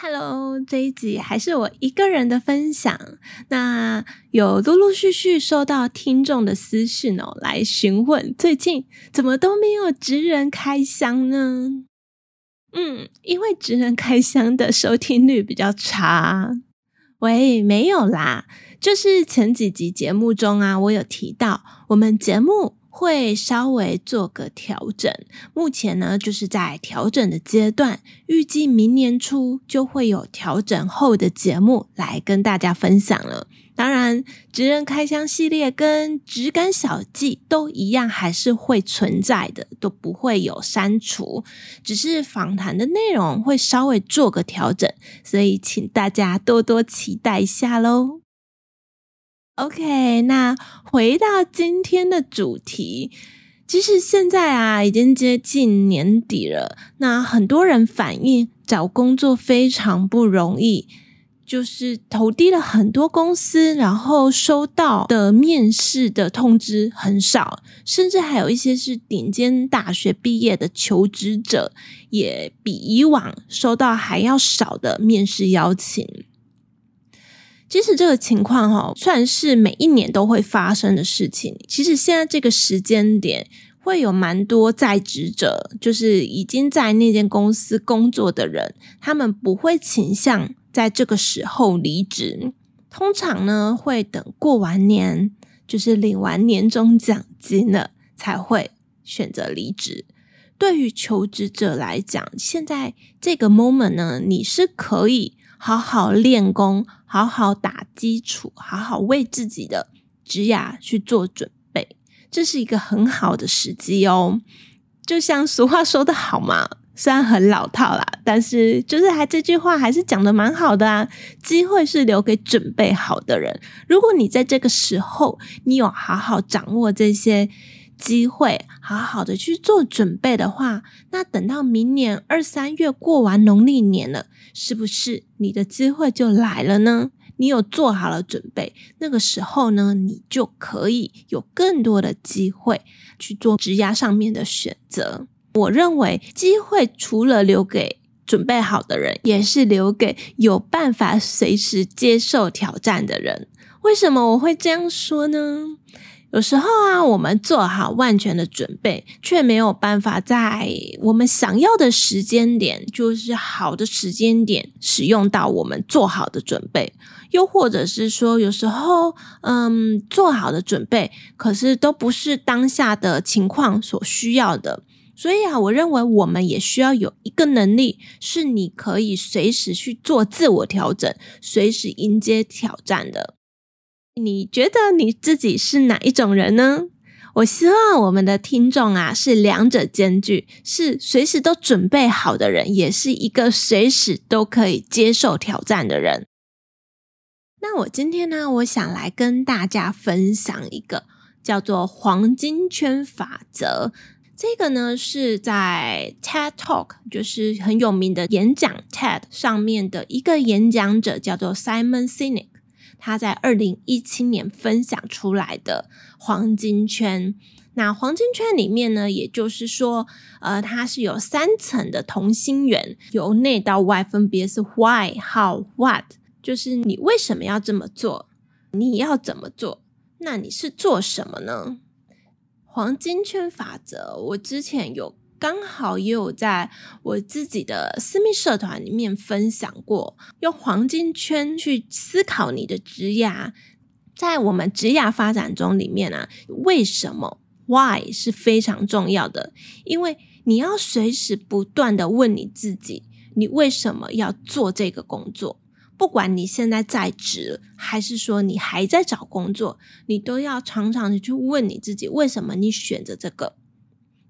Hello，这一集还是我一个人的分享。那有陆陆续续收到听众的私讯哦，来询问最近怎么都没有职人开箱呢？嗯，因为职人开箱的收听率比较差。喂，没有啦，就是前几集节目中啊，我有提到我们节目。会稍微做个调整，目前呢就是在调整的阶段，预计明年初就会有调整后的节目来跟大家分享了。当然，职人开箱系列跟职感小记都一样，还是会存在的，都不会有删除，只是访谈的内容会稍微做个调整，所以请大家多多期待一下喽。OK，那回到今天的主题，其实现在啊，已经接近年底了。那很多人反映找工作非常不容易，就是投递了很多公司，然后收到的面试的通知很少，甚至还有一些是顶尖大学毕业的求职者，也比以往收到还要少的面试邀请。其实这个情况哈，算是每一年都会发生的事情。其实现在这个时间点，会有蛮多在职者，就是已经在那间公司工作的人，他们不会倾向在这个时候离职。通常呢，会等过完年，就是领完年终奖金了，才会选择离职。对于求职者来讲，现在这个 moment 呢，你是可以。好好练功，好好打基础，好好为自己的职涯去做准备，这是一个很好的时机哦。就像俗话说得好嘛，虽然很老套啦，但是就是还这句话还是讲得蛮好的啊。机会是留给准备好的人。如果你在这个时候，你有好好掌握这些。机会，好好的去做准备的话，那等到明年二三月过完农历年了，是不是你的机会就来了呢？你有做好了准备，那个时候呢，你就可以有更多的机会去做职涯上面的选择。我认为，机会除了留给准备好的人，也是留给有办法随时接受挑战的人。为什么我会这样说呢？有时候啊，我们做好万全的准备，却没有办法在我们想要的时间点，就是好的时间点使用到我们做好的准备。又或者是说，有时候，嗯，做好的准备，可是都不是当下的情况所需要的。所以啊，我认为我们也需要有一个能力，是你可以随时去做自我调整，随时迎接挑战的。你觉得你自己是哪一种人呢？我希望我们的听众啊是两者兼具，是随时都准备好的人，也是一个随时都可以接受挑战的人。那我今天呢，我想来跟大家分享一个叫做黄金圈法则。这个呢是在 TED Talk，就是很有名的演讲 TED 上面的一个演讲者，叫做 Simon Sinek。他在二零一七年分享出来的黄金圈，那黄金圈里面呢，也就是说，呃，它是有三层的同心圆，由内到外分别是 Why、How、What，就是你为什么要这么做，你要怎么做，那你是做什么呢？黄金圈法则，我之前有。刚好也有在我自己的私密社团里面分享过，用黄金圈去思考你的职涯，在我们职涯发展中里面啊，为什么 Why 是非常重要的？因为你要随时不断的问你自己，你为什么要做这个工作？不管你现在在职，还是说你还在找工作，你都要常常的去问你自己，为什么你选择这个？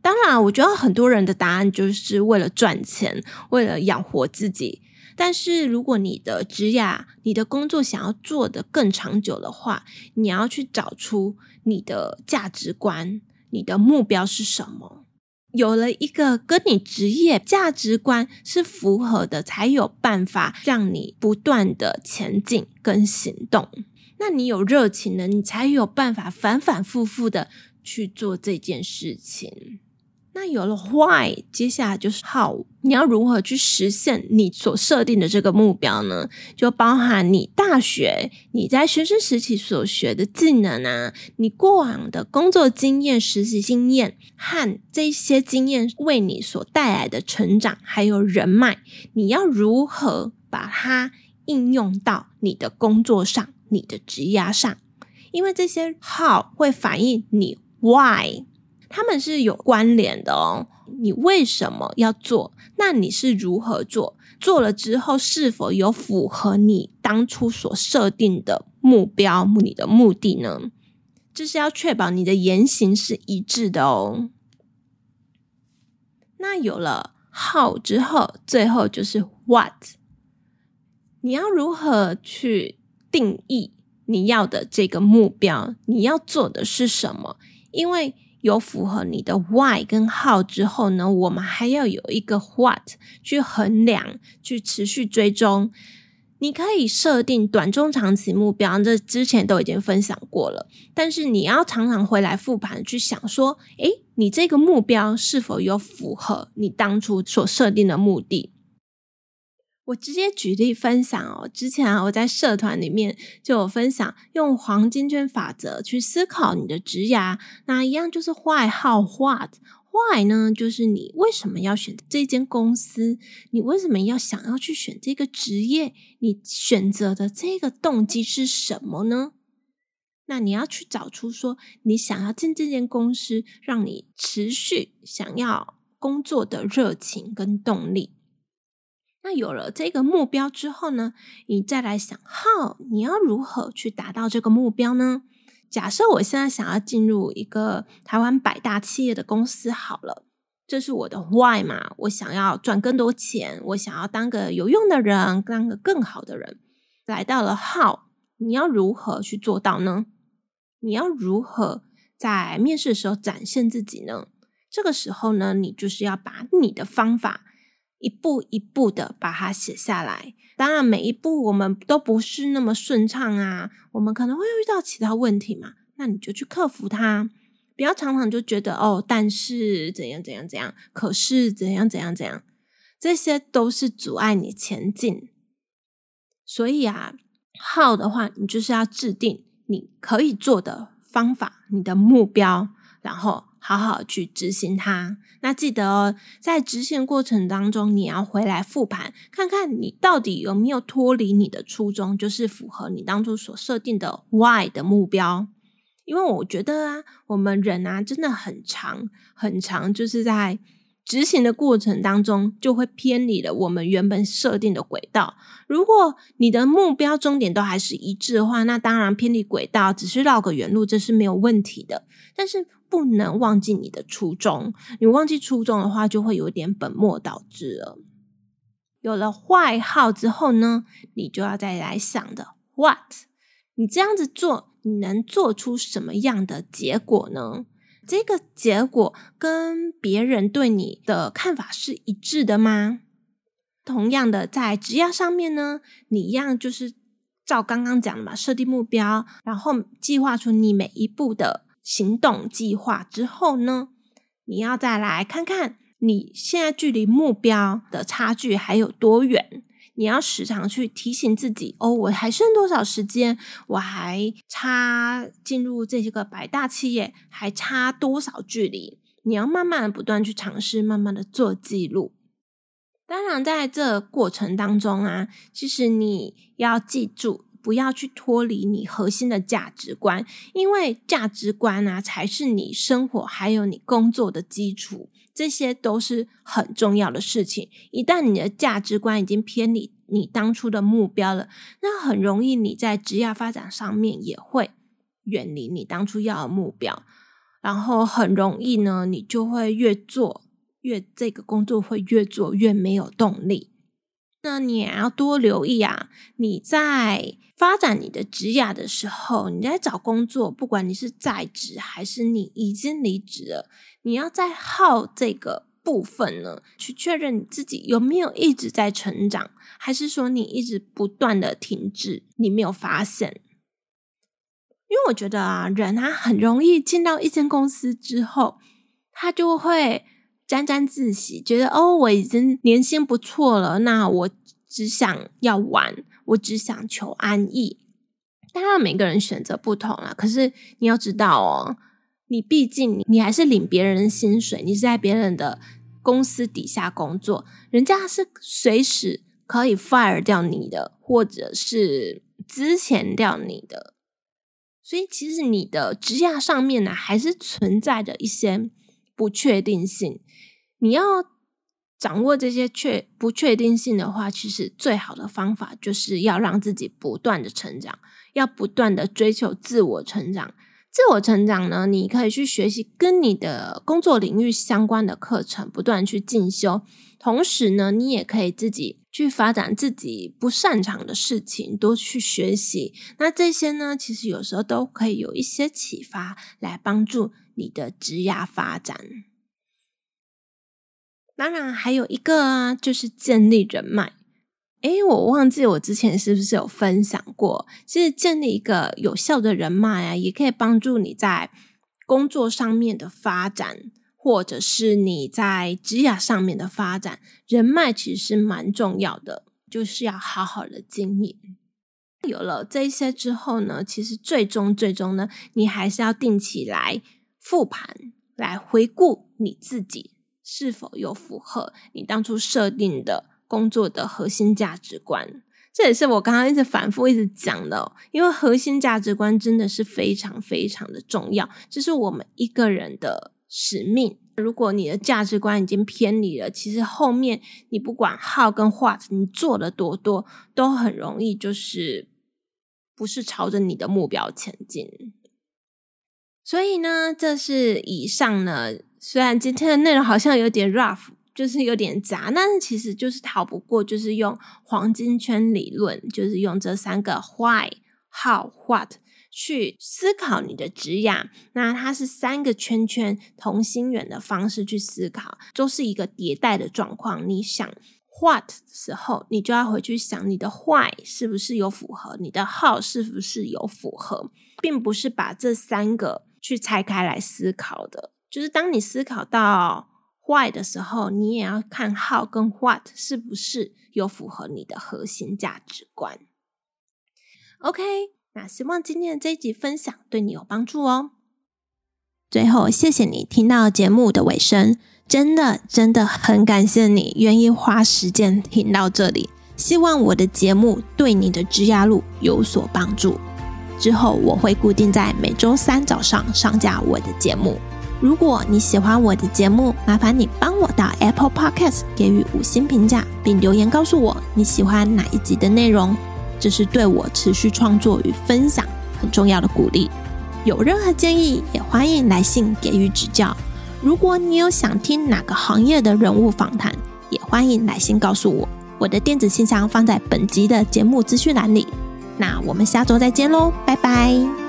当然，我觉得很多人的答案就是为了赚钱，为了养活自己。但是如果你的职涯、你的工作想要做得更长久的话，你要去找出你的价值观，你的目标是什么。有了一个跟你职业价值观是符合的，才有办法让你不断的前进跟行动。那你有热情了，你才有办法反反复复的去做这件事情。那有了 why，接下来就是 how，你要如何去实现你所设定的这个目标呢？就包含你大学你在学生时期所学的技能啊，你过往的工作经验、实习经验和这些经验为你所带来的成长，还有人脉，你要如何把它应用到你的工作上、你的职涯上？因为这些 how 会反映你 why。他们是有关联的哦。你为什么要做？那你是如何做？做了之后是否有符合你当初所设定的目标、你的目的呢？这是要确保你的言行是一致的哦。那有了 how 之后，最后就是 what。你要如何去定义你要的这个目标？你要做的是什么？因为有符合你的 why 跟 how 之后呢，我们还要有一个 what 去衡量、去持续追踪。你可以设定短、中、长期目标，这之前都已经分享过了。但是你要常常回来复盘，去想说：诶，你这个目标是否有符合你当初所设定的目的？我直接举例分享哦，之前啊，我在社团里面就有分享，用黄金圈法则去思考你的职涯，那一样就是 why、how、what。why 呢，就是你为什么要选这间公司？你为什么要想要去选这个职业？你选择的这个动机是什么呢？那你要去找出说，你想要进这间公司，让你持续想要工作的热情跟动力。那有了这个目标之后呢，你再来想，how 你要如何去达到这个目标呢？假设我现在想要进入一个台湾百大企业的公司，好了，这是我的 why 嘛，我想要赚更多钱，我想要当个有用的人，当个更好的人。来到了 how，你要如何去做到呢？你要如何在面试的时候展现自己呢？这个时候呢，你就是要把你的方法。一步一步的把它写下来，当然每一步我们都不是那么顺畅啊，我们可能会遇到其他问题嘛，那你就去克服它，不要常常就觉得哦，但是怎样怎样怎样，可是怎样怎样怎样，这些都是阻碍你前进。所以啊，how 的话，你就是要制定你可以做的方法，你的目标，然后。好好去执行它。那记得哦，在执行过程当中，你要回来复盘，看看你到底有没有脱离你的初衷，就是符合你当初所设定的 why 的目标。因为我觉得啊，我们人啊，真的很长很长，就是在执行的过程当中，就会偏离了我们原本设定的轨道。如果你的目标终点都还是一致的话，那当然偏离轨道只是绕个远路，这是没有问题的。但是不能忘记你的初衷，你忘记初衷的话，就会有点本末倒置了。有了坏号之后呢，你就要再来想的 what。你这样子做，你能做出什么样的结果呢？这个结果跟别人对你的看法是一致的吗？同样的，在职业上面呢，你一样就是照刚刚讲的嘛，设定目标，然后计划出你每一步的。行动计划之后呢，你要再来看看你现在距离目标的差距还有多远。你要时常去提醒自己：哦，我还剩多少时间？我还差进入这些个百大企业还差多少距离？你要慢慢的不断去尝试，慢慢的做记录。当然，在这过程当中啊，其实你要记住。不要去脱离你核心的价值观，因为价值观啊，才是你生活还有你工作的基础，这些都是很重要的事情。一旦你的价值观已经偏离你当初的目标了，那很容易你在职业发展上面也会远离你当初要的目标，然后很容易呢，你就会越做越这个工作会越做越没有动力。那你也要多留意啊！你在发展你的职涯的时候，你在找工作，不管你是在职还是你已经离职了，你要在耗这个部分呢，去确认你自己有没有一直在成长，还是说你一直不断的停滞，你没有发现？因为我觉得啊，人啊很容易进到一间公司之后，他就会。沾沾自喜，觉得哦，我已经年薪不错了，那我只想要玩，我只想求安逸。当然，每个人选择不同啦，可是你要知道哦，你毕竟你还是领别人的薪水，你是在别人的公司底下工作，人家是随时可以 fire 掉你的，或者是资遣掉你的。所以，其实你的职涯上面呢，还是存在着一些不确定性。你要掌握这些确不确定性的话，其实最好的方法就是要让自己不断的成长，要不断的追求自我成长。自我成长呢，你可以去学习跟你的工作领域相关的课程，不断去进修。同时呢，你也可以自己去发展自己不擅长的事情，多去学习。那这些呢，其实有时候都可以有一些启发，来帮助你的职涯发展。当然，还有一个啊，就是建立人脉。诶，我忘记我之前是不是有分享过？其实建立一个有效的人脉啊，也可以帮助你在工作上面的发展，或者是你在职业上面的发展。人脉其实是蛮重要的，就是要好好的经营。有了这些之后呢，其实最终最终呢，你还是要定期来复盘，来回顾你自己。是否有符合你当初设定的工作的核心价值观？这也是我刚刚一直反复一直讲的，因为核心价值观真的是非常非常的重要，这是我们一个人的使命。如果你的价值观已经偏离了，其实后面你不管 how 跟 what，你做的多多，都很容易就是不是朝着你的目标前进。所以呢，这是以上呢。虽然今天的内容好像有点 rough，就是有点杂，但是其实就是逃不过，就是用黄金圈理论，就是用这三个 why、how、what 去思考你的职涯。那它是三个圈圈同心圆的方式去思考，都是一个迭代的状况。你想 what 的时候，你就要回去想你的 why 是不是有符合，你的 how 是不是有符合，并不是把这三个去拆开来思考的。就是当你思考到 why 的时候，你也要看 how 跟 what 是不是有符合你的核心价值观。OK，那希望今天的这集分享对你有帮助哦。最后，谢谢你听到节目的尾声，真的真的很感谢你愿意花时间听到这里。希望我的节目对你的职涯路有所帮助。之后我会固定在每周三早上上架我的节目。如果你喜欢我的节目，麻烦你帮我到 Apple Podcast 给予五星评价，并留言告诉我你喜欢哪一集的内容，这是对我持续创作与分享很重要的鼓励。有任何建议，也欢迎来信给予指教。如果你有想听哪个行业的人物访谈，也欢迎来信告诉我。我的电子信箱放在本集的节目资讯栏里。那我们下周再见喽，拜拜。